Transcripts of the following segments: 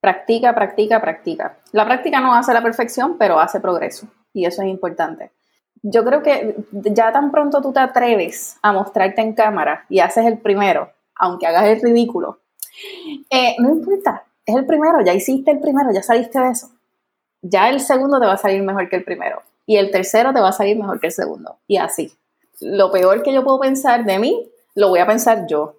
Practica, practica, practica. La práctica no hace la perfección, pero hace progreso. Y eso es importante. Yo creo que ya tan pronto tú te atreves a mostrarte en cámara y haces el primero, aunque hagas el ridículo, eh, no importa, es el primero, ya hiciste el primero, ya saliste de eso. Ya el segundo te va a salir mejor que el primero. Y el tercero te va a salir mejor que el segundo. Y así. Lo peor que yo puedo pensar de mí, lo voy a pensar yo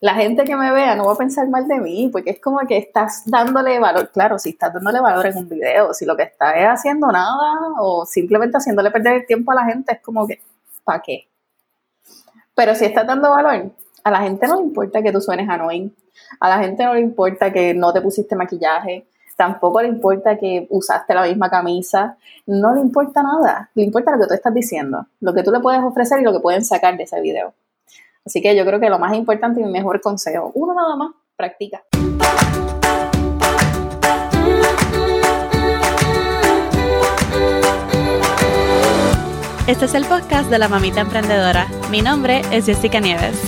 la gente que me vea no va a pensar mal de mí, porque es como que estás dándole valor. Claro, si estás dándole valor en un video, si lo que estás es haciendo nada o simplemente haciéndole perder el tiempo a la gente, es como que, ¿para qué? Pero si estás dando valor, a la gente no le importa que tú suenes annoying, a la gente no le importa que no te pusiste maquillaje, tampoco le importa que usaste la misma camisa, no le importa nada, le importa lo que tú estás diciendo, lo que tú le puedes ofrecer y lo que pueden sacar de ese video. Así que yo creo que lo más importante y mi mejor consejo, uno nada más, practica. Este es el podcast de la mamita emprendedora. Mi nombre es Jessica Nieves.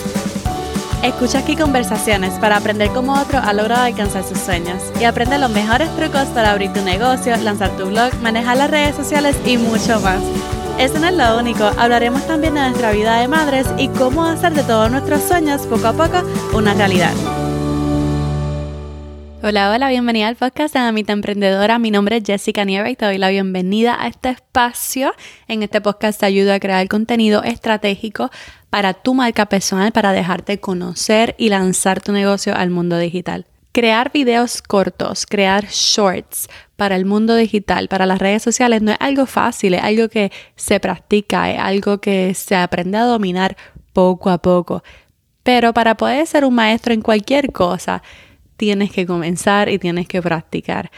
Escucha aquí conversaciones para aprender cómo otro ha logrado alcanzar sus sueños y aprende los mejores trucos para abrir tu negocio, lanzar tu blog, manejar las redes sociales y mucho más. Eso no es lo único, hablaremos también de nuestra vida de madres y cómo hacer de todos nuestros sueños poco a poco una realidad. Hola, hola, bienvenida al podcast de Amita Emprendedora. Mi nombre es Jessica Nieve y te doy la bienvenida a este espacio. En este podcast te ayudo a crear contenido estratégico para tu marca personal, para dejarte conocer y lanzar tu negocio al mundo digital. Crear videos cortos, crear shorts para el mundo digital, para las redes sociales, no es algo fácil, es algo que se practica, es algo que se aprende a dominar poco a poco. Pero para poder ser un maestro en cualquier cosa, tienes que comenzar y tienes que practicar.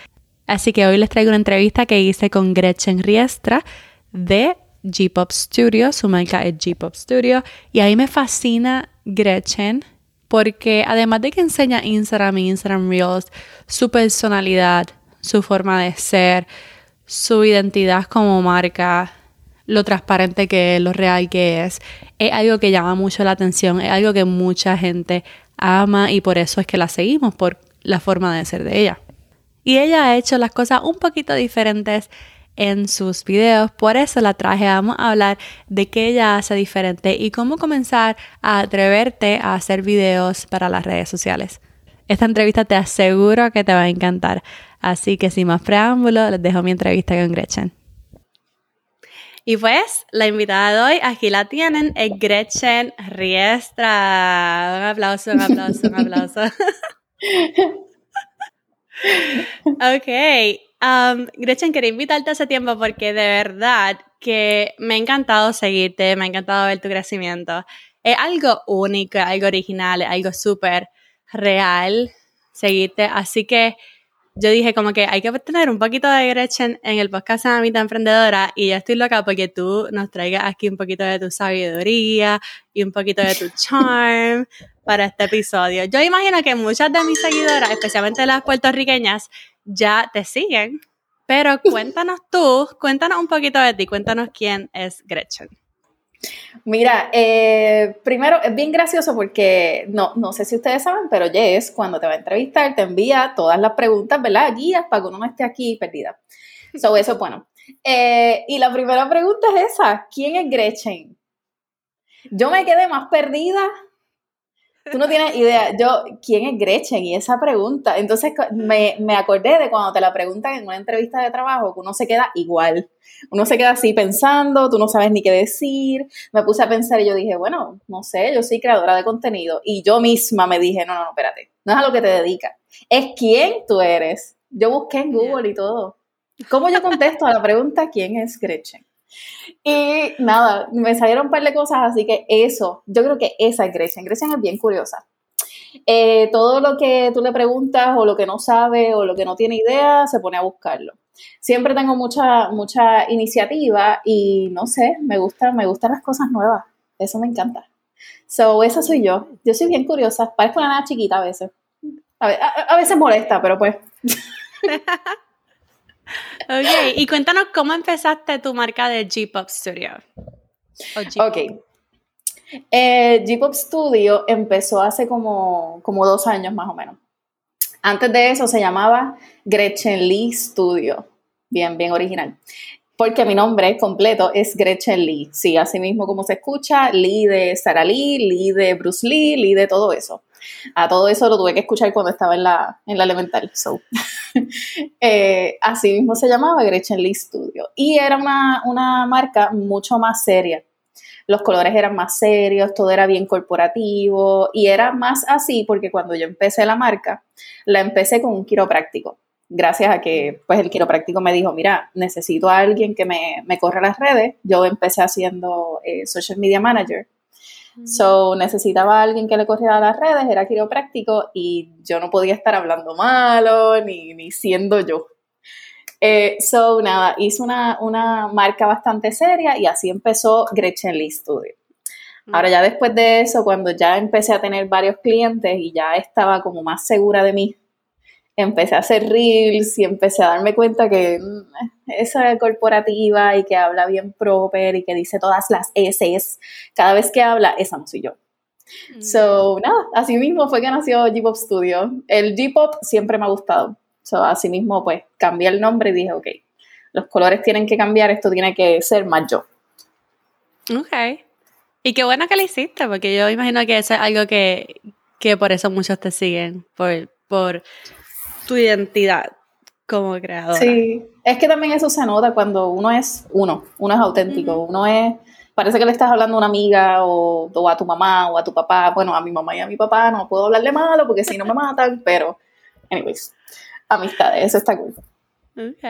Así que hoy les traigo una entrevista que hice con Gretchen Riestra de G-Pop Studio, su marca es G-Pop Studio, y ahí me fascina Gretchen porque además de que enseña Instagram y Instagram Reels, su personalidad, su forma de ser, su identidad como marca, lo transparente que es, lo real que es, es algo que llama mucho la atención, es algo que mucha gente ama y por eso es que la seguimos, por la forma de ser de ella. Y ella ha hecho las cosas un poquito diferentes en sus videos. Por eso la traje. Vamos a hablar de qué ella hace diferente y cómo comenzar a atreverte a hacer videos para las redes sociales. Esta entrevista te aseguro que te va a encantar. Así que sin más preámbulo, les dejo mi entrevista con Gretchen. Y pues, la invitada de hoy, aquí la tienen, es Gretchen Riestra. Un aplauso, un aplauso, un aplauso. ok, Um, Gretchen, quería invitarte hace tiempo porque de verdad que me ha encantado seguirte, me ha encantado ver tu crecimiento. Es algo único, algo original, algo súper real seguirte. Así que yo dije como que hay que tener un poquito de Gretchen en el podcast de Amita Emprendedora y ya estoy loca porque tú nos traigas aquí un poquito de tu sabiduría y un poquito de tu charm para este episodio. Yo imagino que muchas de mis seguidoras, especialmente las puertorriqueñas, ya te siguen. Pero cuéntanos tú, cuéntanos un poquito de ti, cuéntanos quién es Gretchen. Mira, eh, primero es bien gracioso porque no, no sé si ustedes saben, pero Jess, cuando te va a entrevistar, te envía todas las preguntas, ¿verdad? Guías para que uno no esté aquí perdida. So, eso bueno. Eh, y la primera pregunta es esa: ¿quién es Gretchen? Yo me quedé más perdida Tú no tienes idea, yo, ¿quién es Gretchen? Y esa pregunta, entonces me, me, acordé de cuando te la preguntan en una entrevista de trabajo, que uno se queda igual, uno se queda así pensando, tú no sabes ni qué decir, me puse a pensar y yo dije, bueno, no sé, yo soy creadora de contenido y yo misma me dije, no, no, no, espérate, no es a lo que te dedicas, es quién tú eres. Yo busqué en Google y todo. ¿Cómo yo contesto a la pregunta quién es Gretchen? Y nada, me salieron un par de cosas, así que eso, yo creo que esa es Gretchen. Gretchen es bien curiosa. Eh, todo lo que tú le preguntas o lo que no sabe o lo que no tiene idea, se pone a buscarlo. Siempre tengo mucha, mucha iniciativa y no sé, me gusta, me gustan las cosas nuevas. Eso me encanta. So, esa soy yo. Yo soy bien curiosa. Parezco una nada chiquita a veces. a veces molesta, pero pues. ok, y cuéntanos cómo empezaste tu marca de G-Pop Studio. Ok. Eh, G-Pop Studio empezó hace como, como dos años más o menos. Antes de eso se llamaba Gretchen Lee Studio. Bien, bien original. Porque mi nombre completo es Gretchen Lee. Sí, así mismo como se escucha, Lee de Sarah Lee, Lee de Bruce Lee, Lee de todo eso. A todo eso lo tuve que escuchar cuando estaba en la, en la elemental. So. Eh, así mismo se llamaba Gretchen Lee Studio. Y era una, una marca mucho más seria los colores eran más serios, todo era bien corporativo y era más así porque cuando yo empecé la marca, la empecé con un quiropráctico. Gracias a que pues el quiropráctico me dijo, mira, necesito a alguien que me, me corra las redes. Yo empecé haciendo eh, social media manager. So, necesitaba a alguien que le corriera las redes, era quiropráctico y yo no podía estar hablando malo ni, ni siendo yo. Eh, so, nada, hice una, marca bastante seria y así empezó Gretchen Lee Studio. Mm. Ahora ya después de eso, cuando ya empecé a tener varios clientes y ya estaba como más segura de mí, empecé a hacer reels y empecé a darme cuenta que mm, esa corporativa y que habla bien proper y que dice todas las S, cada vez que habla, esa no soy yo. Mm. So, nada, así mismo fue que nació G-Pop Studio. El G-Pop siempre me ha gustado. So, así mismo, pues, cambié el nombre y dije, ok, los colores tienen que cambiar, esto tiene que ser más yo. Ok. Y qué bueno que lo hiciste, porque yo imagino que eso es algo que, que por eso muchos te siguen, por, por tu identidad como creadora. Sí, es que también eso se nota cuando uno es uno, uno es auténtico, uno es, parece que le estás hablando a una amiga o, o, a tu mamá o a tu papá, bueno, a mi mamá y a mi papá no puedo hablarle malo porque si no me matan, pero, anyways, amistades, eso está cool. Ok.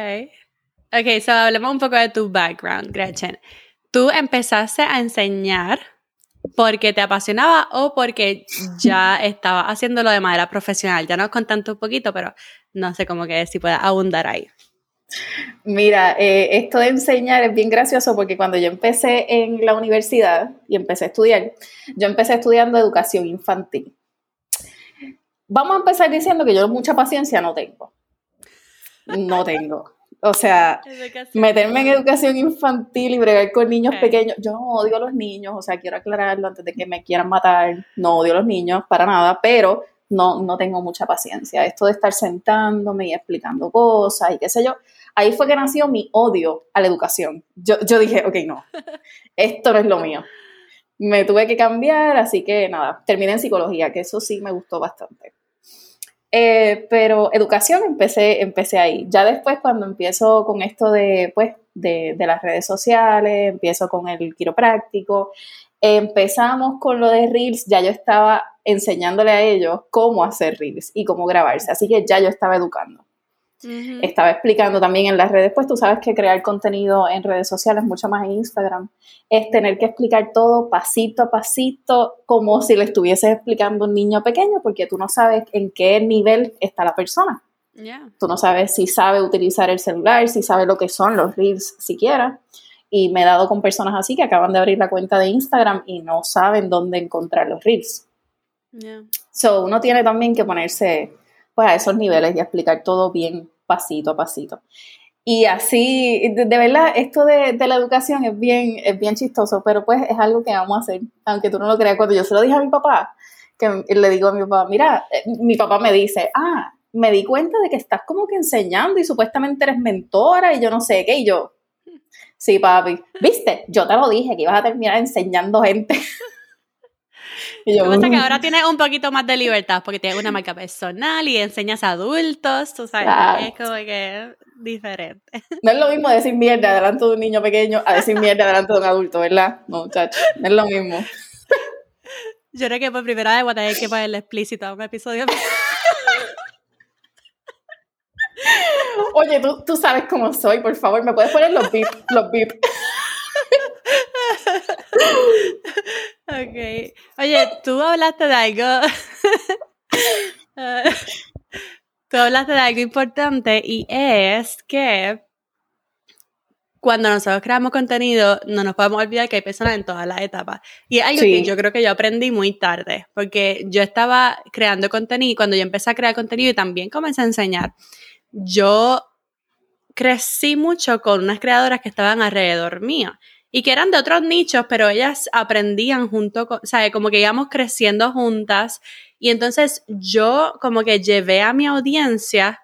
Ok, so hablemos un poco de tu background, Gretchen. ¿Tú empezaste a enseñar porque te apasionaba o porque ya estaba haciéndolo de manera profesional? Ya nos contaste un poquito, pero no sé cómo que si puedes abundar ahí. Mira, eh, esto de enseñar es bien gracioso porque cuando yo empecé en la universidad y empecé a estudiar, yo empecé estudiando educación infantil. Vamos a empezar diciendo que yo mucha paciencia no tengo. No tengo. O sea, meterme en educación infantil y bregar con niños pequeños. Yo no odio a los niños, o sea, quiero aclararlo antes de que me quieran matar. No odio a los niños para nada, pero no, no tengo mucha paciencia. Esto de estar sentándome y explicando cosas y qué sé yo. Ahí fue que nació mi odio a la educación. Yo, yo dije, ok, no, esto no es lo mío. Me tuve que cambiar, así que nada, terminé en psicología, que eso sí me gustó bastante. Eh, pero educación empecé, empecé ahí. Ya después cuando empiezo con esto de, pues, de, de las redes sociales, empiezo con el quiropráctico, empezamos con lo de Reels, ya yo estaba enseñándole a ellos cómo hacer Reels y cómo grabarse, así que ya yo estaba educando. Estaba explicando también en las redes, pues tú sabes que crear contenido en redes sociales, mucho más en Instagram, es tener que explicar todo pasito a pasito, como si le estuvieses explicando a un niño pequeño, porque tú no sabes en qué nivel está la persona. Tú no sabes si sabe utilizar el celular, si sabe lo que son los reels siquiera. Y me he dado con personas así que acaban de abrir la cuenta de Instagram y no saben dónde encontrar los reels. So, uno tiene también que ponerse pues, a esos niveles y explicar todo bien pasito a pasito. Y así, de, verdad, esto de, la educación es bien, es bien chistoso, pero pues es algo que vamos a hacer, aunque tú no lo creas. Cuando yo se lo dije a mi papá, que le digo a mi papá, mira, eh, mi papá me dice, ah, me di cuenta de que estás como que enseñando y supuestamente eres mentora y yo no sé qué, y yo, sí, papi, viste, yo te lo dije, que ibas a terminar enseñando gente. Y yo, que ahora tienes un poquito más de libertad porque tienes una marca personal y enseñas a adultos, tú sabes, es como que diferente. No es lo mismo decir mierda delante de un niño pequeño a decir mierda delante de un adulto, ¿verdad? No, muchachos, no es lo mismo. Yo creo que por primera vez voy a tener que ponerle explícito a un episodio. Oye, tú, tú sabes cómo soy, por favor, ¿me puedes poner los bip, los bip? ok. Oye, tú hablaste de algo. tú hablaste de algo importante y es que cuando nosotros creamos contenido, no nos podemos olvidar que hay personas en todas las etapas. Y es algo que yo creo que yo aprendí muy tarde, porque yo estaba creando contenido, cuando yo empecé a crear contenido y también comencé a enseñar, yo crecí mucho con unas creadoras que estaban alrededor mío y que eran de otros nichos, pero ellas aprendían junto con, sea, como que íbamos creciendo juntas Y entonces yo como que llevé a mi audiencia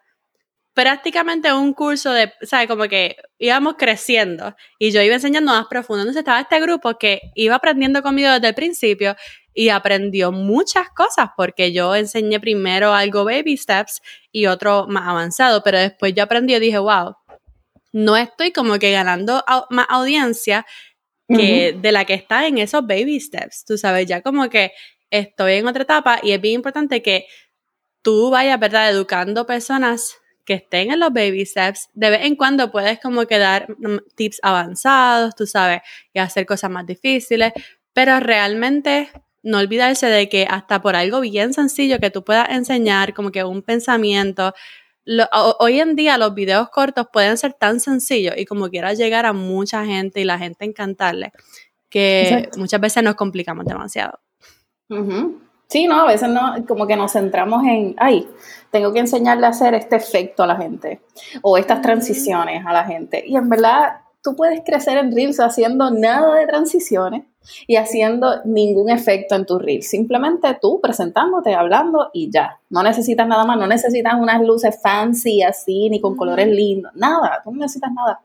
prácticamente un curso de, ¿sabes? Como que íbamos creciendo y yo iba enseñando más profundo. Entonces estaba este grupo que iba aprendiendo conmigo desde el principio y aprendió muchas cosas porque yo enseñé primero algo baby steps y otro más avanzado, pero después yo aprendí y dije, wow, no estoy como que ganando más audiencia que de la que está en esos baby steps, tú sabes, ya como que estoy en otra etapa y es bien importante que tú vayas, ¿verdad?, educando personas que estén en los baby steps, de vez en cuando puedes como que dar mm, tips avanzados, tú sabes, y hacer cosas más difíciles, pero realmente no olvidarse de que hasta por algo bien sencillo que tú puedas enseñar, como que un pensamiento, hoy en día los videos cortos pueden ser tan sencillos y como quieras llegar a mucha gente y la gente encantarle, que muchas veces nos complicamos demasiado. Sí, no, a veces no, como que nos centramos en, ay, tengo que enseñarle a hacer este efecto a la gente o estas transiciones a la gente. Y en verdad, tú puedes crecer en Reels haciendo nada de transiciones y haciendo ningún efecto en tu Reels. Simplemente tú presentándote, hablando y ya. No necesitas nada más, no necesitas unas luces fancy así, ni con colores lindos, nada, tú no necesitas nada.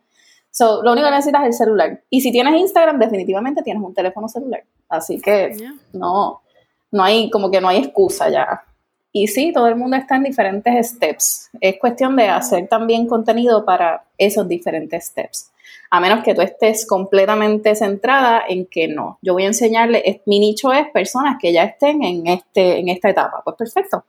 So, lo único que necesitas es el celular. Y si tienes Instagram, definitivamente tienes un teléfono celular. Así que no, no hay, como que no hay excusa ya. Y sí, todo el mundo está en diferentes steps. Es cuestión de hacer también contenido para esos diferentes steps. A menos que tú estés completamente centrada en que no. Yo voy a enseñarle, mi nicho es personas que ya estén en, este, en esta etapa. Pues perfecto.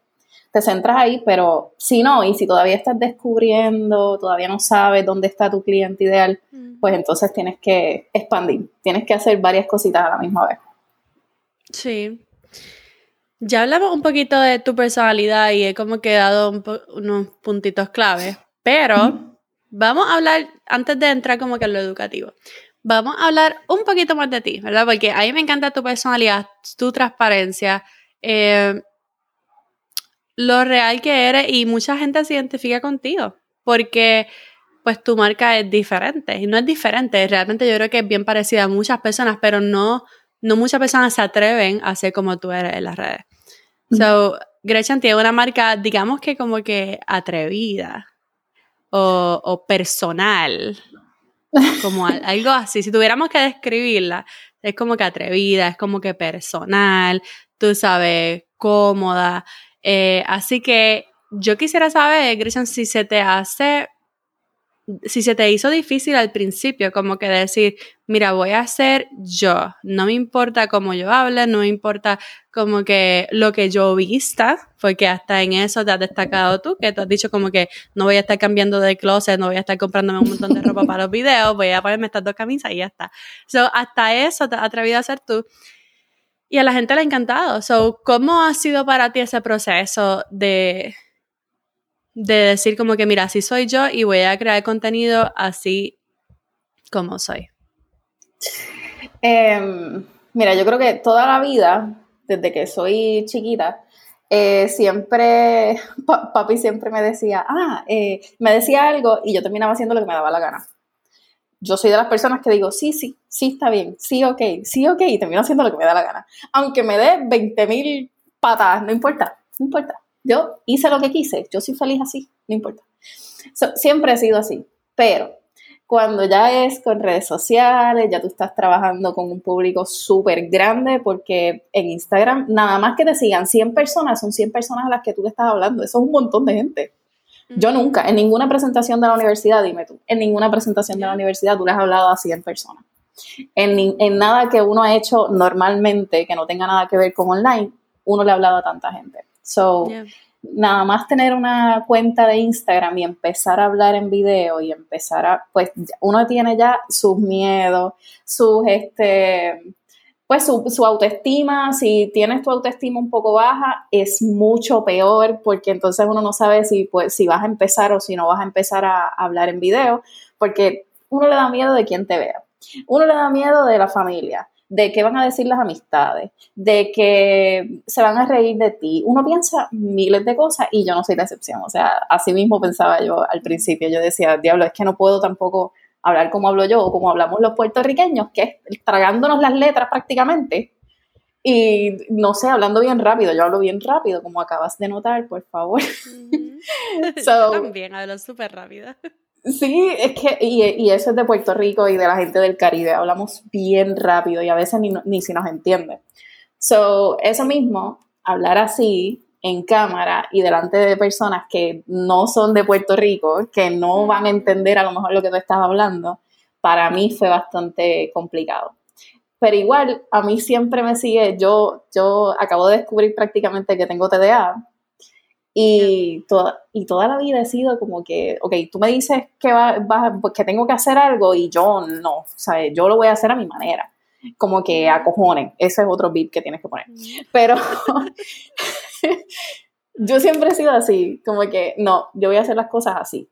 Te centras ahí, pero si no, y si todavía estás descubriendo, todavía no sabes dónde está tu cliente ideal, mm. pues entonces tienes que expandir. Tienes que hacer varias cositas a la misma vez. Sí, ya hablamos un poquito de tu personalidad y he como quedado unos puntitos claves, pero vamos a hablar, antes de entrar como que en lo educativo, vamos a hablar un poquito más de ti, ¿verdad? Porque a mí me encanta tu personalidad, tu transparencia, eh, lo real que eres y mucha gente se identifica contigo, porque pues tu marca es diferente y no es diferente, realmente yo creo que es bien parecida a muchas personas, pero no, no muchas personas se atreven a ser como tú eres en las redes. So, Gretchen tiene una marca, digamos que como que atrevida o, personal, como algo así. Si tuviéramos que describirla, es como que atrevida, es como que personal, tú sabes, cómoda. Eh, así que yo quisiera saber, Gretchen, si se te hace si se te hizo difícil al principio, como que decir, mira, voy a ser yo, no me importa cómo yo hable, no me importa como que lo que yo vista, porque hasta en eso te has destacado tú, que tú has dicho como que no voy a estar cambiando de closet, no voy a estar comprándome un montón de ropa para los videos, voy a ponerme estas dos camisas y ya está. So, hasta eso te has atrevido a hacer tú. Y a la gente le ha encantado. So, ¿cómo ha sido para ti ese proceso de, de decir como que, mira, así soy yo y voy a crear contenido así como soy? Em, mira, yo creo que toda la vida, desde que soy chiquita, eh, siempre, papi siempre me decía, ah, eh", me decía algo y yo terminaba haciendo lo que me daba la gana. Yo soy de las personas que digo, sí, sí, sí está bien, sí, ok, sí, ok, y termino haciendo lo que me da la gana. Aunque me dé 20 mil patadas, no importa, no importa. Yo hice lo que quise, yo soy feliz así, no importa. siempre he sido así, pero cuando ya es con redes sociales, ya tú estás trabajando con un público súper grande, porque en Instagram, nada más que te sigan 100 personas, son 100 personas a las que tú le estás hablando, eso es un montón de gente. Yo nunca, en ninguna presentación de la universidad, dime tú, en ninguna presentación de la universidad tú le has hablado a 100 personas. En, en nada que uno ha hecho normalmente, que no tenga nada que ver con online, uno le ha hablado a tanta gente. So, nada más tener una cuenta de Instagram y empezar a hablar en video y empezar a, pues uno tiene ya sus miedos, sus, este, pues su, su, autoestima, si tienes tu autoestima un poco baja, es mucho peor porque entonces uno no sabe si, pues, si vas a empezar o si no vas a empezar a hablar en video, porque uno le da miedo de quien te vea, uno le da miedo de la familia, de qué van a decir las amistades, de que se van a reír de ti. Uno piensa miles de cosas y yo no soy la excepción. O sea, así mismo pensaba yo al principio. Yo decía, diablo, es que no puedo tampoco hablar como hablo yo o como hablamos los puertorriqueños, que es tragándonos las letras prácticamente. Y no sé, hablando bien rápido, yo hablo bien rápido, como acabas de notar, por favor. yo también hablo súper rápido. Sí, es que, y, eso es de Puerto Rico y de la gente del Caribe, hablamos bien rápido y a veces ni, ni si nos entiende. So, eso mismo, hablar así en cámara y delante de personas que no son de Puerto Rico, que no van a entender a lo mejor lo que tú estás hablando, para mí fue bastante complicado. Pero igual, a mí siempre me sigue, yo, yo acabo de descubrir prácticamente que tengo TDA y toda, y toda la vida he sido como que, ok, tú me dices que, va, que tengo que hacer algo y yo no, o sea, yo lo voy a hacer a mi manera. Como que a cojones, ese es otro beat que tienes que poner. Pero yo siempre he sido así, como que no, yo voy a hacer las cosas así.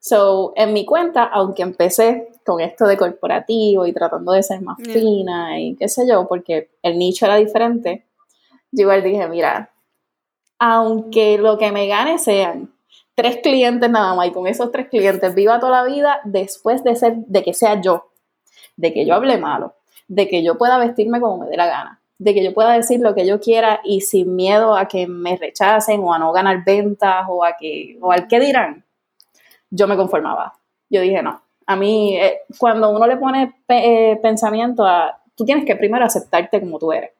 So, en mi cuenta, aunque empecé con esto de corporativo y tratando de ser más fina y qué sé yo, porque el nicho era diferente, yo igual dije, mira, aunque lo que me gane sean tres clientes nada más y con esos tres clientes viva toda la vida después de ser, de que sea yo, de que yo hable malo, de que yo pueda vestirme como me dé la gana, de que yo pueda decir lo que yo quiera y sin miedo a que me rechacen o a no ganar ventas o a que o al que dirán yo me conformaba. Yo dije, no, a mí, eh, cuando uno le pone eh, pensamiento a, tú tienes que primero aceptarte como tú eres.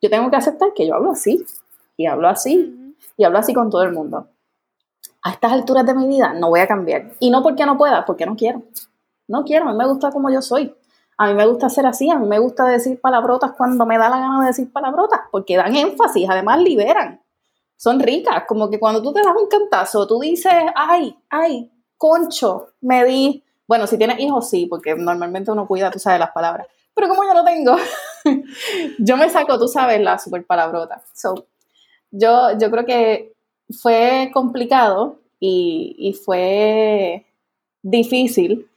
Yo tengo que aceptar que yo hablo así, y hablo así, y hablo así con todo el mundo. A estas alturas de mi vida no voy a cambiar. Y no porque no pueda, porque no quiero. No quiero, a mí me gusta como yo soy. A mí me gusta ser así, a mí me gusta decir palabrotas cuando me da la gana de decir palabrotas, porque dan énfasis, además liberan. Son ricas, como que cuando tú te das un cantazo, tú dices, ay, ay, concho, me di. Bueno, si tienes hijos, sí, porque normalmente uno cuida, tú sabes, las palabras. Pero como yo no tengo, yo me saco, tú sabes, la super palabrota. So, yo, yo creo que fue complicado y, fue difícil,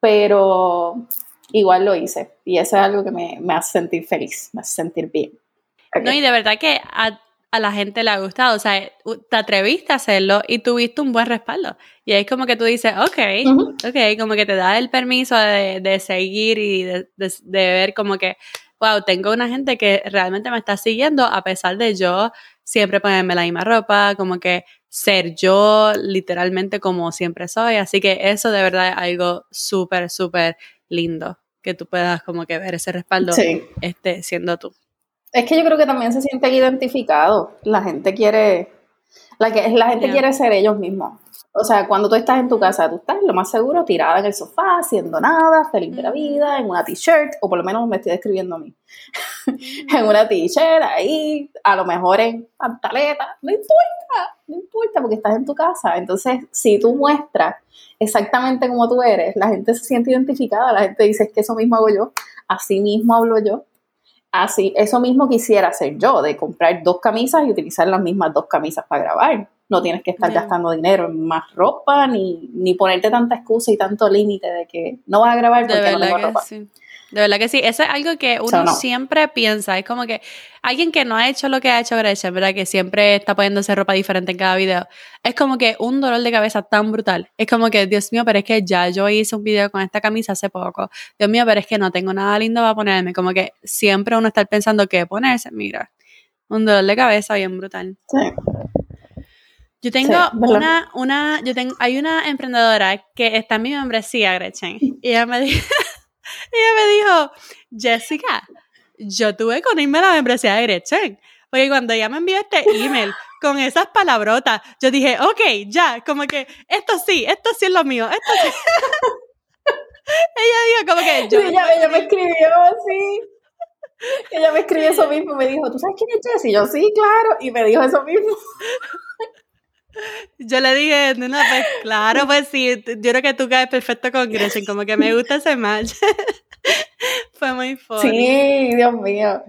pero igual lo hice. Y eso es algo que me, me hace sentir feliz, me hace sentir bien. No, y de verdad que a la gente le ha gustado. O sea, te atreviste a hacerlo y tuviste un buen respaldo. Y es como que tú dices, ok, ok, como que te da el permiso de, seguir y de, ver como que, wow, tengo una gente que realmente me está siguiendo a pesar de yo siempre ponerme la misma ropa, como que ser yo literalmente como siempre soy. Así que eso de verdad es algo súper, súper lindo que tú puedas como que ver ese respaldo este, siendo tú. Es que yo creo que también se sienten identificados. La gente quiere, la, que, la gente quiere ser ellos mismos. O sea, cuando tú estás en tu casa, tú estás lo más seguro tirada en el sofá, haciendo nada, feliz de la vida, en una t-shirt, o por lo menos me estoy describiendo a mí. en una t-shirt, ahí, a lo mejor en pantaleta, no importa, no importa, porque estás en tu casa. Entonces, si tú muestras exactamente como tú eres, la gente se siente identificada, la gente dice, es que eso mismo hago yo, así mismo hablo yo, Así, eso mismo quisiera hacer yo, de comprar dos camisas y utilizar las mismas dos camisas para grabar. No tienes que estar gastando dinero en más ropa, ni, ni ponerte tanta excusa y tanto límite de que no vas a grabar porque no tengo ropa. De verdad que sí, eso es algo que uno siempre piensa, es como que alguien que no ha hecho lo que ha hecho Gretchen, ¿verdad? Que siempre está poniéndose ropa diferente en cada video, es como que un dolor de cabeza tan brutal, es como que, Dios mío, pero es que ya yo hice un video con esta camisa hace poco, Dios mío, pero es que no tengo nada lindo para ponerme, como que siempre uno está pensando qué ponerse, mira, un dolor de cabeza bien brutal. Sí. Yo tengo una, una, yo tengo, hay una emprendedora que está en mi membresía, Gretchen, y ella me dijo... ella me dijo, Jessica, yo tuve con irme a la membresía de Gretchen. Porque cuando ella me envió este email con esas palabrotas, yo dije, ok, ya, como que esto sí, esto sí es lo mío, esto sí. ella dijo como que yo... ella, me escribió así. Ella me escribió eso mismo, me dijo, ¿tú sabes quién es Jessie? Yo sí, claro, y me dijo eso mismo. Yo le dije, no, pues claro, pues sí, yo creo que tú caes perfecto con Gretchen, como que me gusta ese match. Fue muy fuerte. Sí, Dios mío.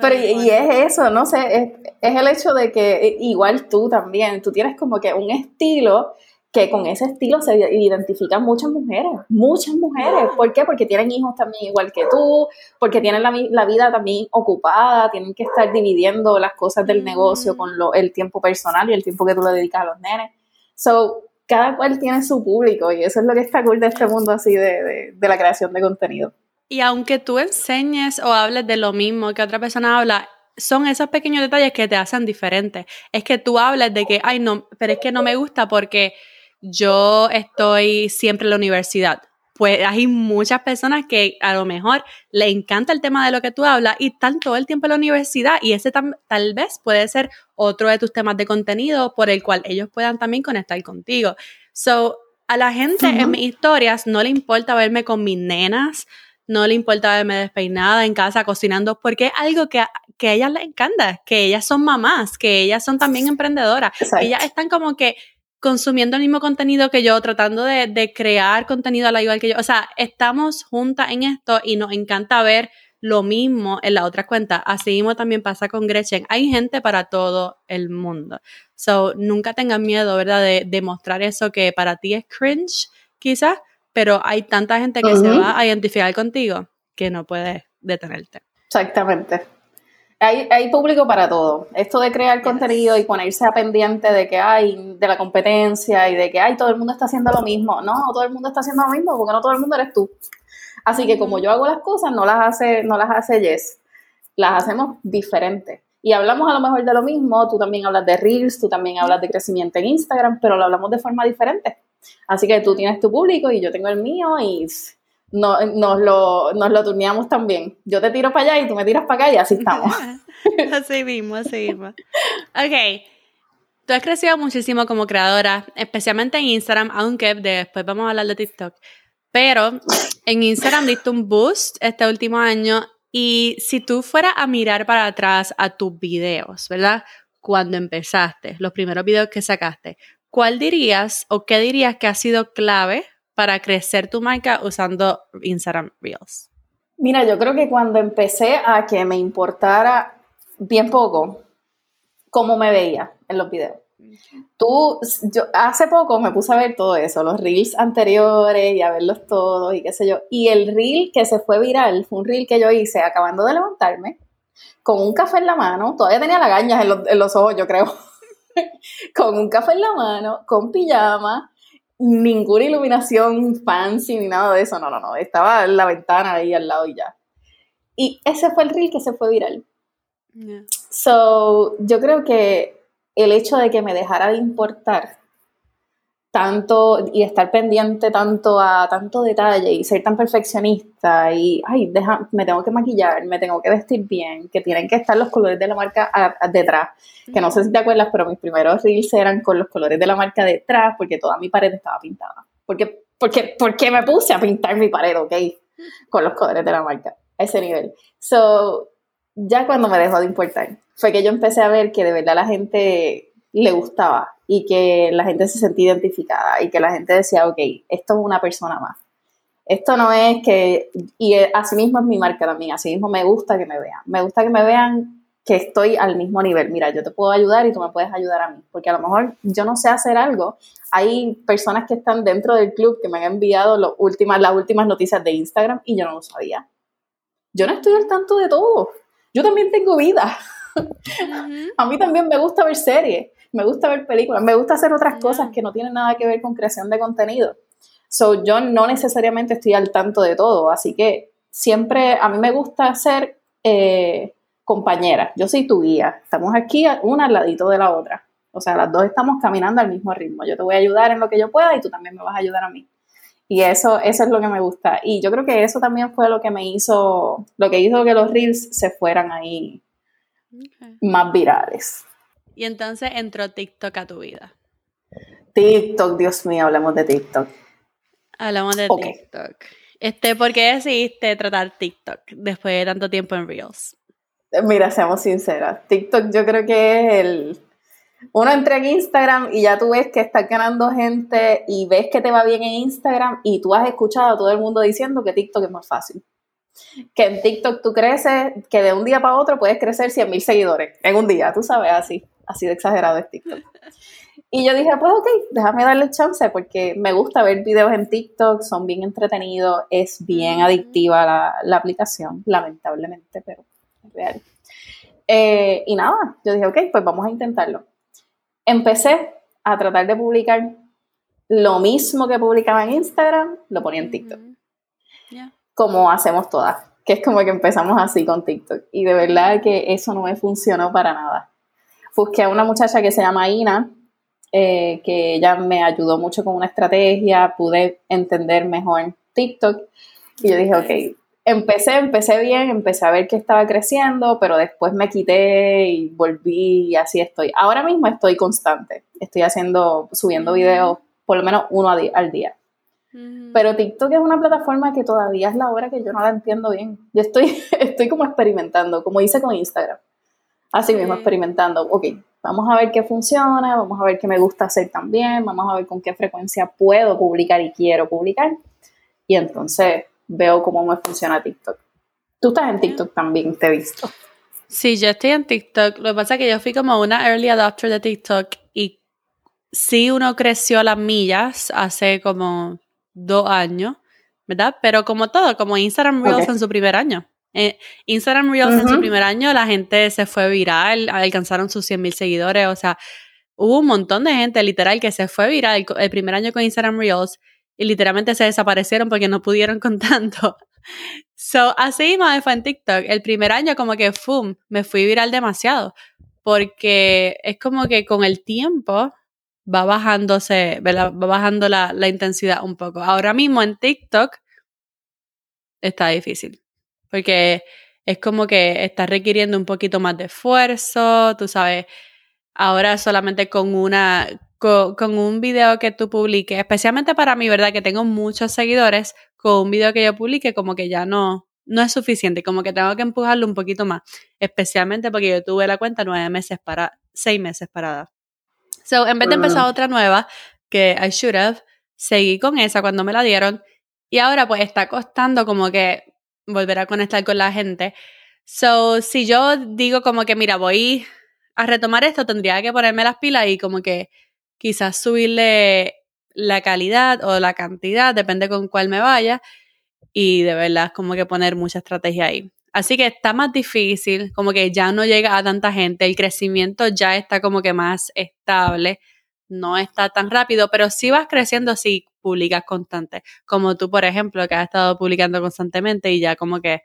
Pero y, es eso, no sé, es, es, el hecho de que igual tú también, tú tienes como que un estilo que con ese estilo se identifican muchas mujeres, muchas mujeres. ¿Por qué? Porque tienen hijos también igual que tú, porque tienen la, vida también ocupada, tienen que estar dividiendo las cosas del negocio con lo, el tiempo personal y el tiempo que tú le dedicas a los nenes. So, cada cual tiene su público y eso es lo que está cool de este mundo así de, de, de la creación de contenido. Y aunque tú enseñes o hables de lo mismo que otra persona habla, son esos pequeños detalles que te hacen diferente. Es que tú hablas de que, ay, no, pero es que no me gusta porque yo estoy siempre en la universidad. Pues hay muchas personas que a lo mejor le encanta el tema de lo que tú hablas y están todo el tiempo en la universidad y ese tal vez puede ser otro de tus temas de contenido por el cual ellos puedan también conectar contigo. So, a la gente en mis historias no le importa verme con mis nenas, no le importa verme despeinada en casa cocinando, porque es algo que, que a ellas les encanta, que ellas son mamás, que ellas son también emprendedoras, ellas están como que consumiendo el mismo contenido que yo, tratando de, de crear contenido a la igual que yo. O sea, estamos juntas en esto y nos encanta ver lo mismo en la otra cuenta. Así mismo también pasa con Gretchen. Hay gente para todo el mundo. So, nunca tengan miedo, ¿verdad? De, de mostrar eso que para ti es cringe, quizás, pero hay tanta gente que se va a identificar contigo que no puedes detenerte. Exactamente. Hay, hay, público para todo. Esto de crear contenido y ponerse a pendiente de que hay, de la competencia y de que hay, todo el mundo está haciendo lo mismo. No, todo el mundo está haciendo lo mismo porque no todo el mundo eres tú. Así que como yo hago las cosas, no las hace, no las hace Jess. Las hacemos diferentes. Y hablamos a lo mejor de lo mismo, tú también hablas de Reels, tú también hablas de crecimiento en Instagram, pero lo hablamos de forma diferente. Así que tú tienes tu público y yo tengo el mío y no, nos, lo, nos lo turneamos también. Yo te tiro para allá y tú me tiras para acá y así estamos. así mismo, así mismo. Ok. Tú has crecido muchísimo como creadora, especialmente en Instagram, aunque después vamos a hablar de TikTok. Pero en Instagram diste un boost este último año y si tú fueras a mirar para atrás a tus videos, ¿verdad? Cuando empezaste, los primeros videos que sacaste, ¿cuál dirías o qué dirías que ha sido clave para crecer tu marca usando Instagram Reels? Mira, yo creo que cuando empecé a que me importara bien poco cómo me veía en los videos. Tú, yo hace poco me puse a ver todo eso, los reels anteriores y a verlos todos y qué sé yo. Y el reel que se fue viral fue un reel que yo hice acabando de levantarme, con un café en la mano, todavía tenía lagañas en en los ojos, yo creo. con un café en la mano, con pijama, ninguna iluminación fancy ni nada de eso, no, no, no, estaba en la ventana ahí al lado y ya. Y ese fue el reel que se fue viral. So, yo creo que el hecho de que me dejara de importar tanto y estar pendiente tanto a tanto detalle y ser tan perfeccionista y, ay, deja, me tengo que maquillar, me tengo que vestir bien, que tienen que estar los colores de la marca detrás. Que no sé si te acuerdas, pero mis primeros reels eran con los colores de la marca detrás porque toda mi pared estaba pintada. Porque, porque, porque me puse a pintar mi pared, ¿ok? Con los colores de la marca, a ese nivel. So, ya cuando me dejó de importar, fue que yo empecé a ver que de verdad la gente le gustaba y que la gente se sentía identificada y que la gente decía, ok, esto es una persona más. Esto no es que, y así mismo es mi marca también, así mismo me gusta que me vean, me gusta que me vean que estoy al mismo nivel. Mira, yo te puedo ayudar y tú me puedes ayudar a mí, porque a lo mejor yo no sé hacer algo. Hay personas que están dentro del club que me han enviado las últimas, las últimas noticias de Instagram y yo no lo sabía. Yo no estoy al tanto de todo. Yo también tengo vida. a mí también me gusta ver series me gusta ver películas, me gusta hacer otras cosas que no tienen nada que ver con creación de contenido. So, yo no necesariamente estoy al tanto de todo, así que siempre a mí me gusta ser eh, compañera. Yo soy tu guía. Estamos aquí una al ladito de la otra. O sea, las dos estamos caminando al mismo ritmo. Yo te voy a ayudar en lo que yo pueda y tú también me vas a ayudar a mí. Y eso, eso es lo que me gusta. Y yo creo que eso también fue lo que me hizo, lo que hizo que los reels se fueran ahí más virales. Y entonces entró TikTok a tu vida. TikTok, Dios mío, hablamos de TikTok. Hablamos de TikTok. Este, ¿Por qué decidiste tratar TikTok después de tanto tiempo en Reels? Mira, seamos sinceras. TikTok yo creo que es el... Uno entra en Instagram y ya tú ves que estás ganando gente y ves que te va bien en Instagram y tú has escuchado a todo el mundo diciendo que TikTok es más fácil que en TikTok tú creces, que de un día para otro puedes crecer 100 mil seguidores en un día, tú sabes, así, así de exagerado es TikTok. Y yo dije, pues ok, déjame darle chance porque me gusta ver videos en TikTok, son bien entretenidos, es bien adictiva la, la aplicación, lamentablemente, pero es real. Eh, y nada, yo dije, ok, pues vamos a intentarlo. Empecé a tratar de publicar lo mismo que publicaba en Instagram, lo ponía en TikTok. como hacemos todas, que es como que empezamos así con TikTok. Y de verdad que eso no me funcionó para nada. Busqué a una muchacha que se llama Ina, eh, que ella me ayudó mucho con una estrategia, pude entender mejor TikTok. Y yo dije, ok, empecé, empecé bien, empecé a ver que estaba creciendo, pero después me quité y volví y así estoy. Ahora mismo estoy constante, estoy haciendo, subiendo videos por lo menos uno al día. Pero TikTok es una plataforma que todavía es la hora que yo no la entiendo bien. Yo estoy, estoy como experimentando, como hice con Instagram. Así mismo, experimentando. Ok, vamos a ver qué funciona, vamos a ver qué me gusta hacer también, vamos a ver con qué frecuencia puedo publicar y quiero publicar. Y entonces veo cómo me funciona TikTok. Tú estás en TikTok también, te he visto. Sí, yo estoy en TikTok. Lo que pasa es que yo fui como una early adopter de TikTok y sí uno creció las millas hace como dos años, ¿verdad? Pero como todo, como Instagram Reels en su primer año. Eh, Instagram Reels en su primer año, la gente se fue viral, alcanzaron sus 100 mil seguidores, o sea, hubo un montón de gente literal que se fue viral el primer año con Instagram Reels y literalmente se desaparecieron porque no pudieron con tanto. So, así me fue en TikTok. El primer año como que, ¡fum!, me fui viral demasiado. Porque es como que con el tiempo va bajándose, va bajando la, la intensidad un poco. Ahora mismo en TikTok está difícil. Porque es como que está requiriendo un poquito más de esfuerzo, tú sabes, ahora solamente con una, con, un video que tú publiques, especialmente para mí, ¿verdad? Que tengo muchos seguidores, con un video que yo publique como que ya no, no es suficiente, como que tengo que empujarlo un poquito más, especialmente porque yo tuve la cuenta nueve meses para, seis meses parada. So, en vez de empezar otra nueva, que I should have, seguí con esa cuando me la dieron y ahora pues está costando como que volver a conectar con la gente. So, si yo digo como que, mira, voy a retomar esto, tendría que ponerme las pilas y como que quizás subirle la calidad o la cantidad, depende con cuál me vaya, y de verdad como que poner mucha estrategia ahí. Así que está más difícil, como que ya no llega a tanta gente, el crecimiento ya está como que más estable, no está tan rápido, pero sí vas creciendo si publicas constante, como tú, por ejemplo, que has estado publicando constantemente y ya como que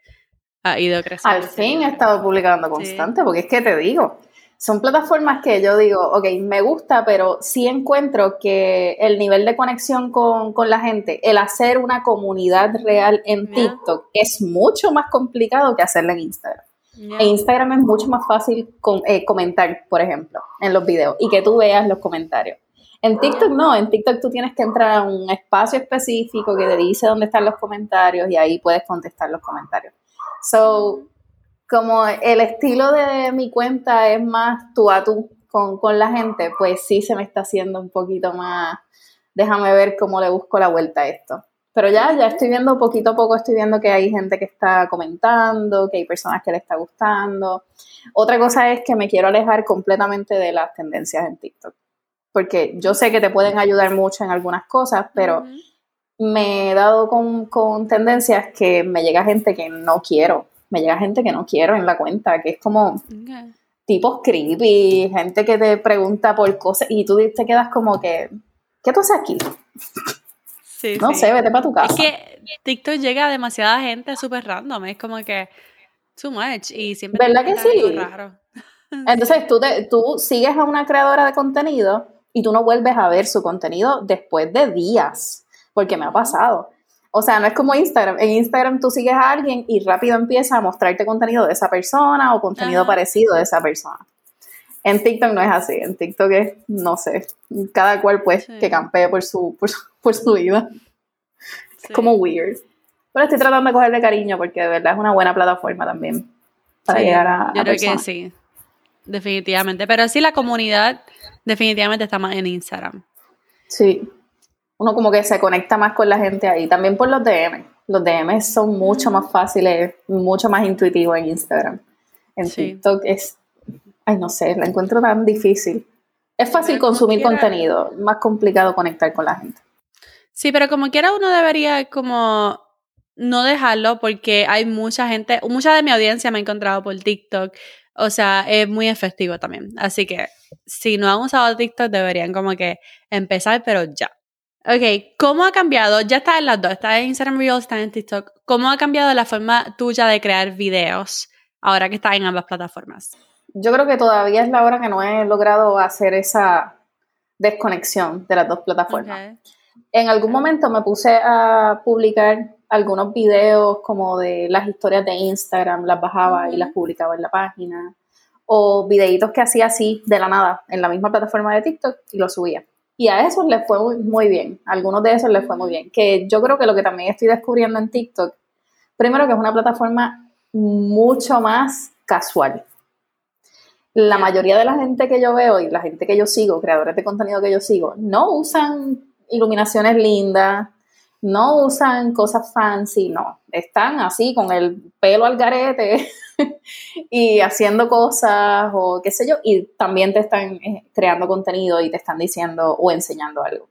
ha ido creciendo. Al fin he estado publicando constante, porque es que te digo, son plataformas que yo digo, ok, me gusta, pero sí encuentro que el nivel de conexión con, la gente, el hacer una comunidad real en TikTok es mucho más complicado que hacerlo en Instagram. En Instagram es mucho más fácil eh, comentar, por ejemplo, en los videos y que tú veas los comentarios. En TikTok no, en TikTok tú tienes que entrar a un espacio específico que te dice dónde están los comentarios y ahí puedes contestar los comentarios. So, como el estilo de mi cuenta es más tú a tú con, la gente, pues sí se me está haciendo un poquito más, déjame ver cómo le busco la vuelta a esto. Pero ya, ya estoy viendo poquito a poco, estoy viendo que hay gente que está comentando, que hay personas que le está gustando. Otra cosa es que me quiero alejar completamente de las tendencias en TikTok. Porque yo sé que te pueden ayudar mucho en algunas cosas, pero me he dado con, con tendencias que me llega gente que no quiero me llega gente que no quiero en la cuenta, que es como tipos creepy, gente que te pregunta por cosas y tú te quedas como que, ¿qué tú haces aquí? Sí, no sé, vete para tu casa. Es que TikTok llega a demasiada gente súper random, es como que too much y siempre ¿Verdad que sí? Raro. Entonces tú, te, tú sigues a una creadora de contenido y tú no vuelves a ver su contenido después de días, porque me ha pasado. O sea, no es como Instagram. En Instagram tú sigues a alguien y rápido empieza a mostrarte contenido de esa persona o contenido parecido de esa persona. En TikTok no es así. En TikTok es, no sé, cada cual pues que campee por su, por, su vida. Es como weird. Pero estoy tratando de cogerle cariño porque de verdad es una buena plataforma también para llegar a, Yo creo que sí. Definitivamente. Pero sí, la comunidad definitivamente está más en Instagram. Sí uno como que se conecta más con la gente ahí. También por los DM. Los DM son mucho más fáciles, mucho más intuitivos en Instagram. En TikTok es, ay, no sé, la encuentro tan difícil. Es fácil consumir contenido, más complicado conectar con la gente. Sí, pero como quiera uno debería como no dejarlo porque hay mucha gente, mucha de mi audiencia me ha encontrado por TikTok. O sea, es muy efectivo también. Así que si no han usado TikTok deberían como que empezar, pero ya. Ok, ¿cómo ha cambiado? Ya está en las dos, está en Instagram Reels, está en TikTok. ¿Cómo ha cambiado la forma tuya de crear videos ahora que estás en ambas plataformas? Yo creo que todavía es la hora que no he logrado hacer esa desconexión de las dos plataformas. En algún momento me puse a publicar algunos videos como de las historias de Instagram, las bajaba y las publicaba en la página, o videitos que hacía así de la nada en la misma plataforma de TikTok y los subía. Y a esos les fue muy, bien, algunos de esos les fue muy bien, que yo creo que lo que también estoy descubriendo en TikTok, primero que es una plataforma mucho más casual. La mayoría de la gente que yo veo y la gente que yo sigo, creadores de contenido que yo sigo, no usan iluminaciones lindas, no usan cosas fancy, no. Están así con el pelo al garete y haciendo cosas o qué sé yo, y también te están eh, creando contenido y te están diciendo o enseñando algo.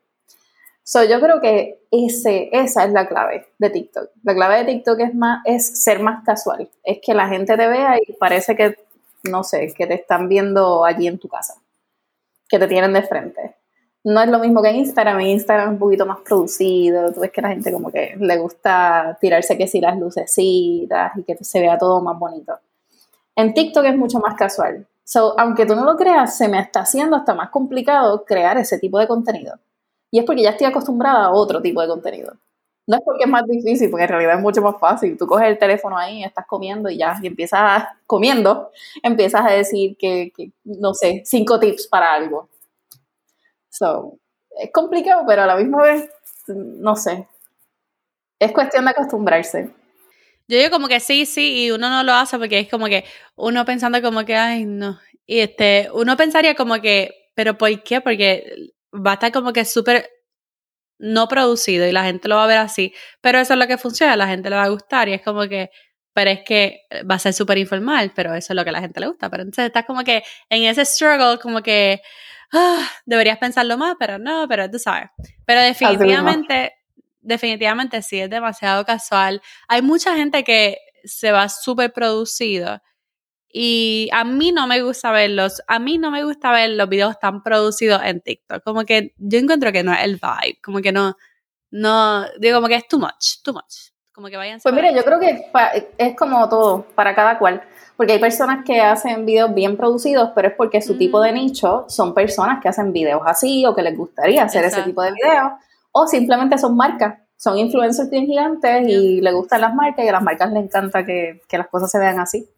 So, yo creo que ese, esa es la clave de TikTok. La clave de TikTok es, más, es ser más casual. Es que la gente te vea y parece que, no sé, que te están viendo allí en tu casa, que te tienen de frente no es lo mismo que Instagram. En Instagram es un poquito más producido. Tú ves que la gente como que le gusta tirarse que si las lucecitas y que se vea todo más bonito. En TikTok es mucho más casual. So, aunque tú no lo creas, se me está haciendo hasta más complicado crear ese tipo de contenido. Y es porque ya estoy acostumbrada a otro tipo de contenido. No es porque es más difícil, porque en realidad es mucho más fácil. Tú coges el teléfono ahí, estás comiendo y ya, y empiezas comiendo, empiezas a decir que no sé, cinco tips para algo So, es complicado, pero a la misma vez, no sé. Es cuestión de acostumbrarse. Yo digo como que sí, sí, y uno no lo hace porque es como que uno pensando como que, ay, no. Y este, uno pensaría como que, pero ¿por qué? Porque va a estar como que súper no producido y la gente lo va a ver así. Pero eso es lo que funciona, la gente le va a gustar y es como que, pero es que va a ser súper informal, pero eso es lo que a la gente le gusta. Pero entonces estás como que en ese struggle, como que ah, deberías pensarlo más, pero no, pero tú sabes. Pero definitivamente, definitivamente sí, es demasiado casual. Hay mucha gente que se va súper producido. Y a mí no me gusta verlos, a mí no me gusta ver los videos tan producidos en TikTok. Como que yo encuentro que no es el vibe, como que no, no, digo como que es too much, too much. Como que vayan. Pues mira, yo creo que es como todo, para cada cual. Porque hay personas que hacen videos bien producidos, pero es porque su tipo de mm. nicho son personas que hacen videos así o que les gustaría hacer ese tipo de videos. O simplemente son marcas, son influencers bien gigantes y les gustan las marcas y a las marcas les encanta que, que las cosas se vean así.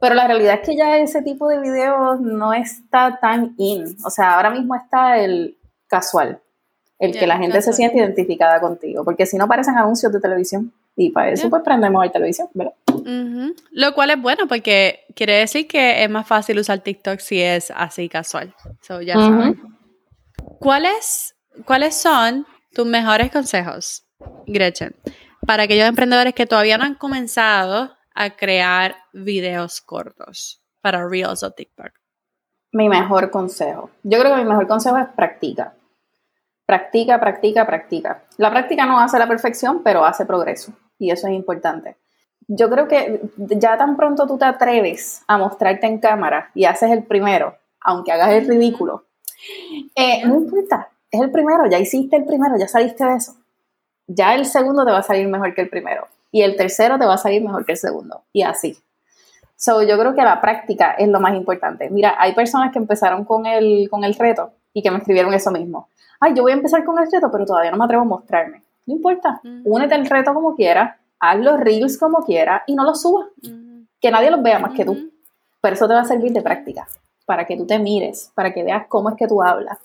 Pero la realidad es que ya ese tipo de videos no está tan in. O sea, ahora mismo está el casual, el que la gente se siente identificada contigo. Porque si no parecen anuncios de televisión. Y para eso pues prendemos la televisión, ¿verdad? Lo cual es bueno porque quiere decir que es más fácil usar TikTok si es así casual. So, ya ¿Cuáles, ¿Cuáles son tus mejores consejos, Gretchen, para aquellos emprendedores que todavía no han comenzado a crear videos cortos para Reels o TikTok? Mi mejor consejo. Yo creo que mi mejor consejo es practica. Practica, practica, practica. La práctica no hace la perfección, pero hace progreso. Y eso es importante. Yo creo que ya tan pronto tú te atreves a mostrarte en cámara y haces el primero, aunque hagas el ridículo, eh, no importa, es el primero, ya hiciste el primero, ya saliste de eso. Ya el segundo te va a salir mejor que el primero. Y el tercero te va a salir mejor que el segundo. Y así. So, yo creo que la práctica es lo más importante. Mira, hay personas que empezaron con el, con el reto y que me escribieron eso mismo ay, yo voy a empezar con el reto, pero todavía no me atrevo a mostrarme. No importa, únete al reto como quieras, haz los reels como quieras y no los subas. Que nadie los vea más que tú. Pero eso te va a servir de práctica, para que tú te mires, para que veas cómo es que tú hablas,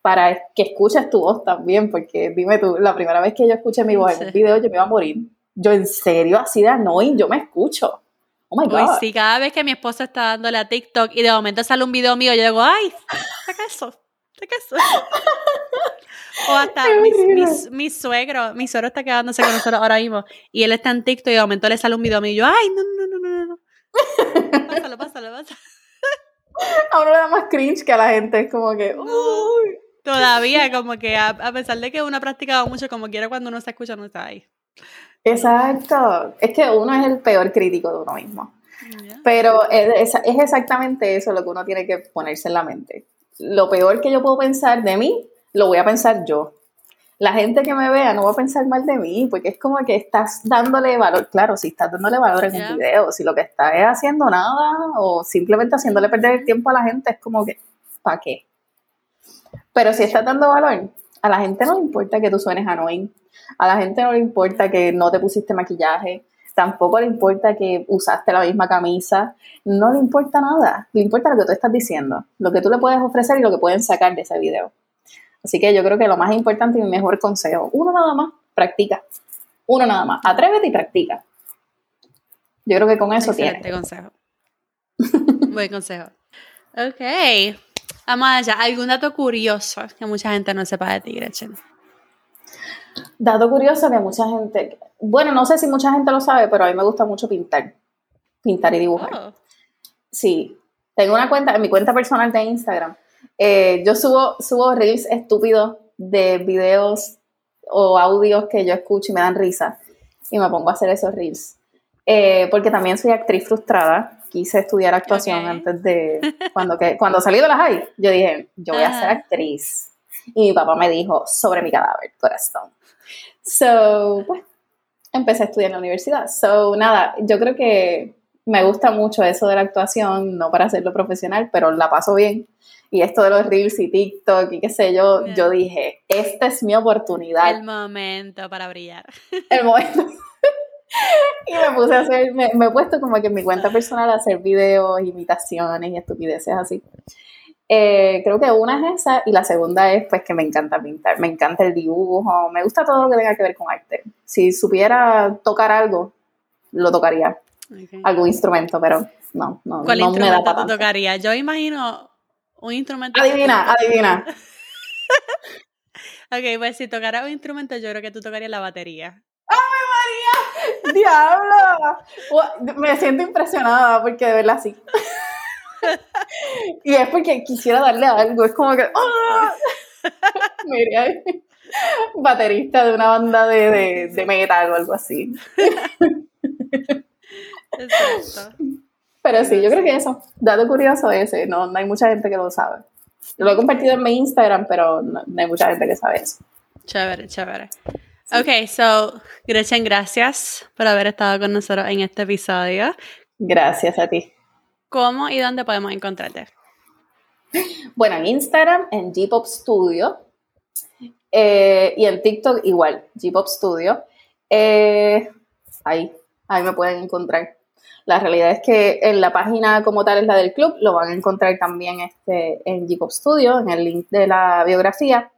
para que escuches tu voz también, porque dime tú, la primera vez que yo escuché mi voz en un video, yo me iba a morir. Yo en serio, así de annoying, yo me escucho. Oh my God. sí, cada vez que mi esposa está dándole a TikTok y de momento sale un video mío, yo digo, ay, saca eso, saca eso. O hasta mi, suegro, mi suegro está quedándose con nosotros ahora mismo y él está en TikTok y de momento le sale un video a mí y yo, ay, no, no, no, no, no. Pásalo, pásalo, pásalo. A uno le da más cringe que a la gente, es como que, uy. Todavía, como que a, pesar de que uno ha practicado mucho, como quiera cuando uno se escucha, no está ahí. Exacto. Es que uno es el peor crítico de uno mismo. Pero es, es exactamente eso lo que uno tiene que ponerse en la mente. Lo peor que yo puedo pensar de mí lo voy a pensar yo. la gente que me vea no va a pensar mal de mí, porque es como que estás dándole valor, claro, si estás dándole valor en el video, si lo que estás es haciendo nada o simplemente haciéndole perder el tiempo a la gente, es como que, ¿para qué? Pero si estás dando valor, a la gente no le importa que tú suenes annoying, a la gente no le importa que no te pusiste maquillaje, tampoco le importa que usaste la misma camisa, no le importa nada, le importa lo que tú estás diciendo, lo que tú le puedes ofrecer y lo que pueden sacar de ese video. Así que yo creo que lo más importante y mi mejor consejo, uno nada más, practica. Uno nada más, atrévete y practica. Yo creo que con eso Excelente consejo. Buen consejo. Ok. Allá. ¿Algún dato curioso que mucha gente no sepa de ti, Gretchen? Dato curioso que mucha gente, bueno, no sé si mucha gente lo sabe, pero a mí me gusta mucho pintar, pintar y dibujar. Oh. Sí, tengo una cuenta, en mi cuenta personal de Instagram, eh, yo subo, subo reels estúpidos de videos o audios que yo escucho y me dan risa y me pongo a hacer esos reels. Eh, porque también soy actriz frustrada, quise estudiar actuación antes de, cuando, que, cuando salí de la high, yo dije, yo voy a ser actriz. Y mi papá me dijo, sobre mi cadáver, corazón. So, pues, empecé a estudiar en la universidad. So, nada, yo creo que me gusta mucho eso de la actuación, no para hacerlo profesional, pero la paso bien. Y esto de los reels y TikTok y qué sé yo, yo dije, esta es mi oportunidad. El momento para brillar. El momento. y me puse a hacer, me, me, he puesto como que en mi cuenta personal a hacer videos, imitaciones y estupideces así. Eh, creo que una es esa y la segunda es pues que me encanta pintar, me encanta el dibujo, me gusta todo lo que tenga que ver con arte. Si supiera tocar algo, lo tocaría. Algún instrumento, pero no, no, ¿Cuál no me da para tocaría? Yo imagino un instrumento. Adivina, adivina. ok, pues si tocara un instrumento, yo creo que tú tocarías la batería. ¡Ay, María! ¡Diablo! Me siento impresionada porque de verdad sí. Y es porque quisiera darle algo, es como que. ¡Oh! Mira, baterista de una banda de, de, de metal o algo así. Exacto. Pero sí, yo creo que eso, dato curioso ese, no, no hay mucha gente que lo sabe. Lo he compartido en mi Instagram, pero no, no hay mucha gente que sabe eso. Chévere, chévere. Ok, so, Gretchen, gracias por haber estado con nosotros en este episodio. Gracias a ti. ¿Cómo y dónde podemos encontrarte? Bueno, en Instagram, en G-Pop Studio. Eh, y en TikTok igual, G-Pop Studio. Eh, ahí, ahí me pueden encontrar. La realidad es que en la página como tal es la del club, lo van a encontrar también este, en G-Pop Studio, en el link de la biografía,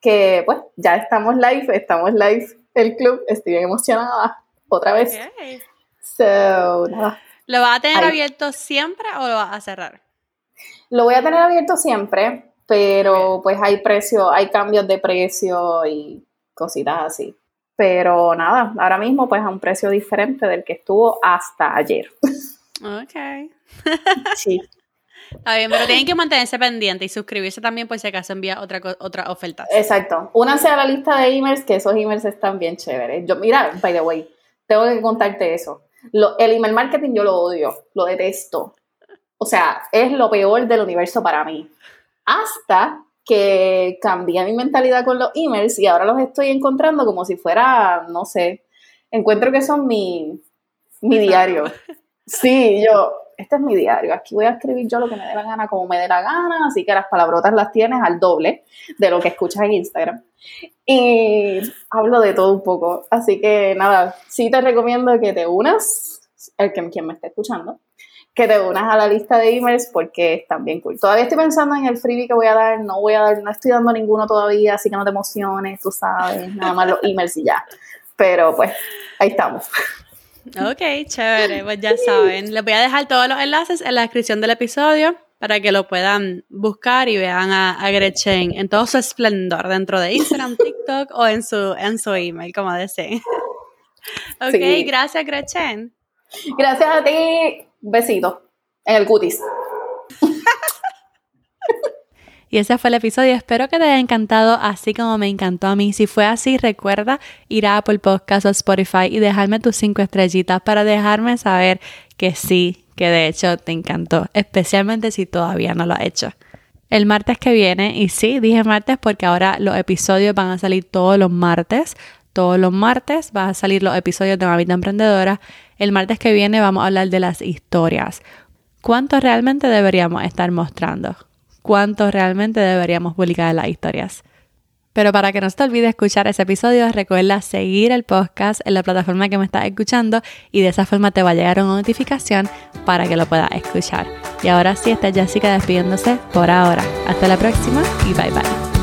que pues ya estamos live, estamos live el club, estoy bien emocionada otra vez. So, nada, ¿Lo vas a tener abierto siempre o lo vas a cerrar? Lo voy a tener abierto siempre, pero pues hay precio, hay cambios de precio y cositas así. Pero nada, ahora mismo pues a un precio diferente del que estuvo hasta ayer. Ok. sí. Está bien, pero tienen que mantenerse pendiente y suscribirse también por si acaso envía otra, otra oferta. Exacto. Únanse a la lista de emails, que esos emails están bien chéveres. Yo, mira, by the way, tengo que contarte eso el email marketing yo lo odio, lo detesto. O sea, es lo peor del universo para mí. Hasta que cambié mi mentalidad con los emails y ahora los estoy encontrando como si fuera, no sé, encuentro que son mi, mi diario. Sí, yo, este es mi diario, aquí voy a escribir yo lo que me dé la gana, como me dé la gana, así que las palabrotas las tienes al doble de lo que escuchas en Instagram. Y hablo de todo un poco, así que nada, sí te recomiendo que te unas, el que quien me esté escuchando, que te unas a la lista de emails porque están bien cool. Todavía estoy pensando en el freebie que voy a dar, no voy a dar, no estoy dando ninguno todavía, así que no te emociones, tú sabes, nada más los emails y ya. Pero pues, ahí estamos. Ok, chévere, pues ya saben. Les voy a dejar todos los enlaces en la descripción del episodio para que lo puedan buscar y vean a, Gretchen en todo su esplendor dentro de Instagram, TikTok o en su, en su email, como deseen. Ok, gracias Gretchen. Gracias a ti. Besito en el cutis. Y ese fue el episodio. Espero que te haya encantado así como me encantó a mí. Si fue así, recuerda ir a Apple Podcast o Spotify y dejarme tus cinco estrellitas para dejarme saber que sí, que de hecho te encantó, especialmente si todavía no lo has hecho. el martes que viene. Y sí, dije martes porque ahora los episodios van a salir todos los martes. Todos los martes van a salir los episodios de Mamita Emprendedora. El martes que viene vamos a hablar de las historias. ¿Cuánto realmente deberíamos estar mostrando? ¿Cuánto realmente deberíamos publicar las historias? Pero para que no se te olvide escuchar ese episodio, recuerda seguir el podcast en la plataforma que me estás escuchando y de esa forma te va a llegar una notificación para que lo puedas escuchar. Y ahora sí, está Jessica despidiéndose por ahora. Hasta la próxima y bye bye.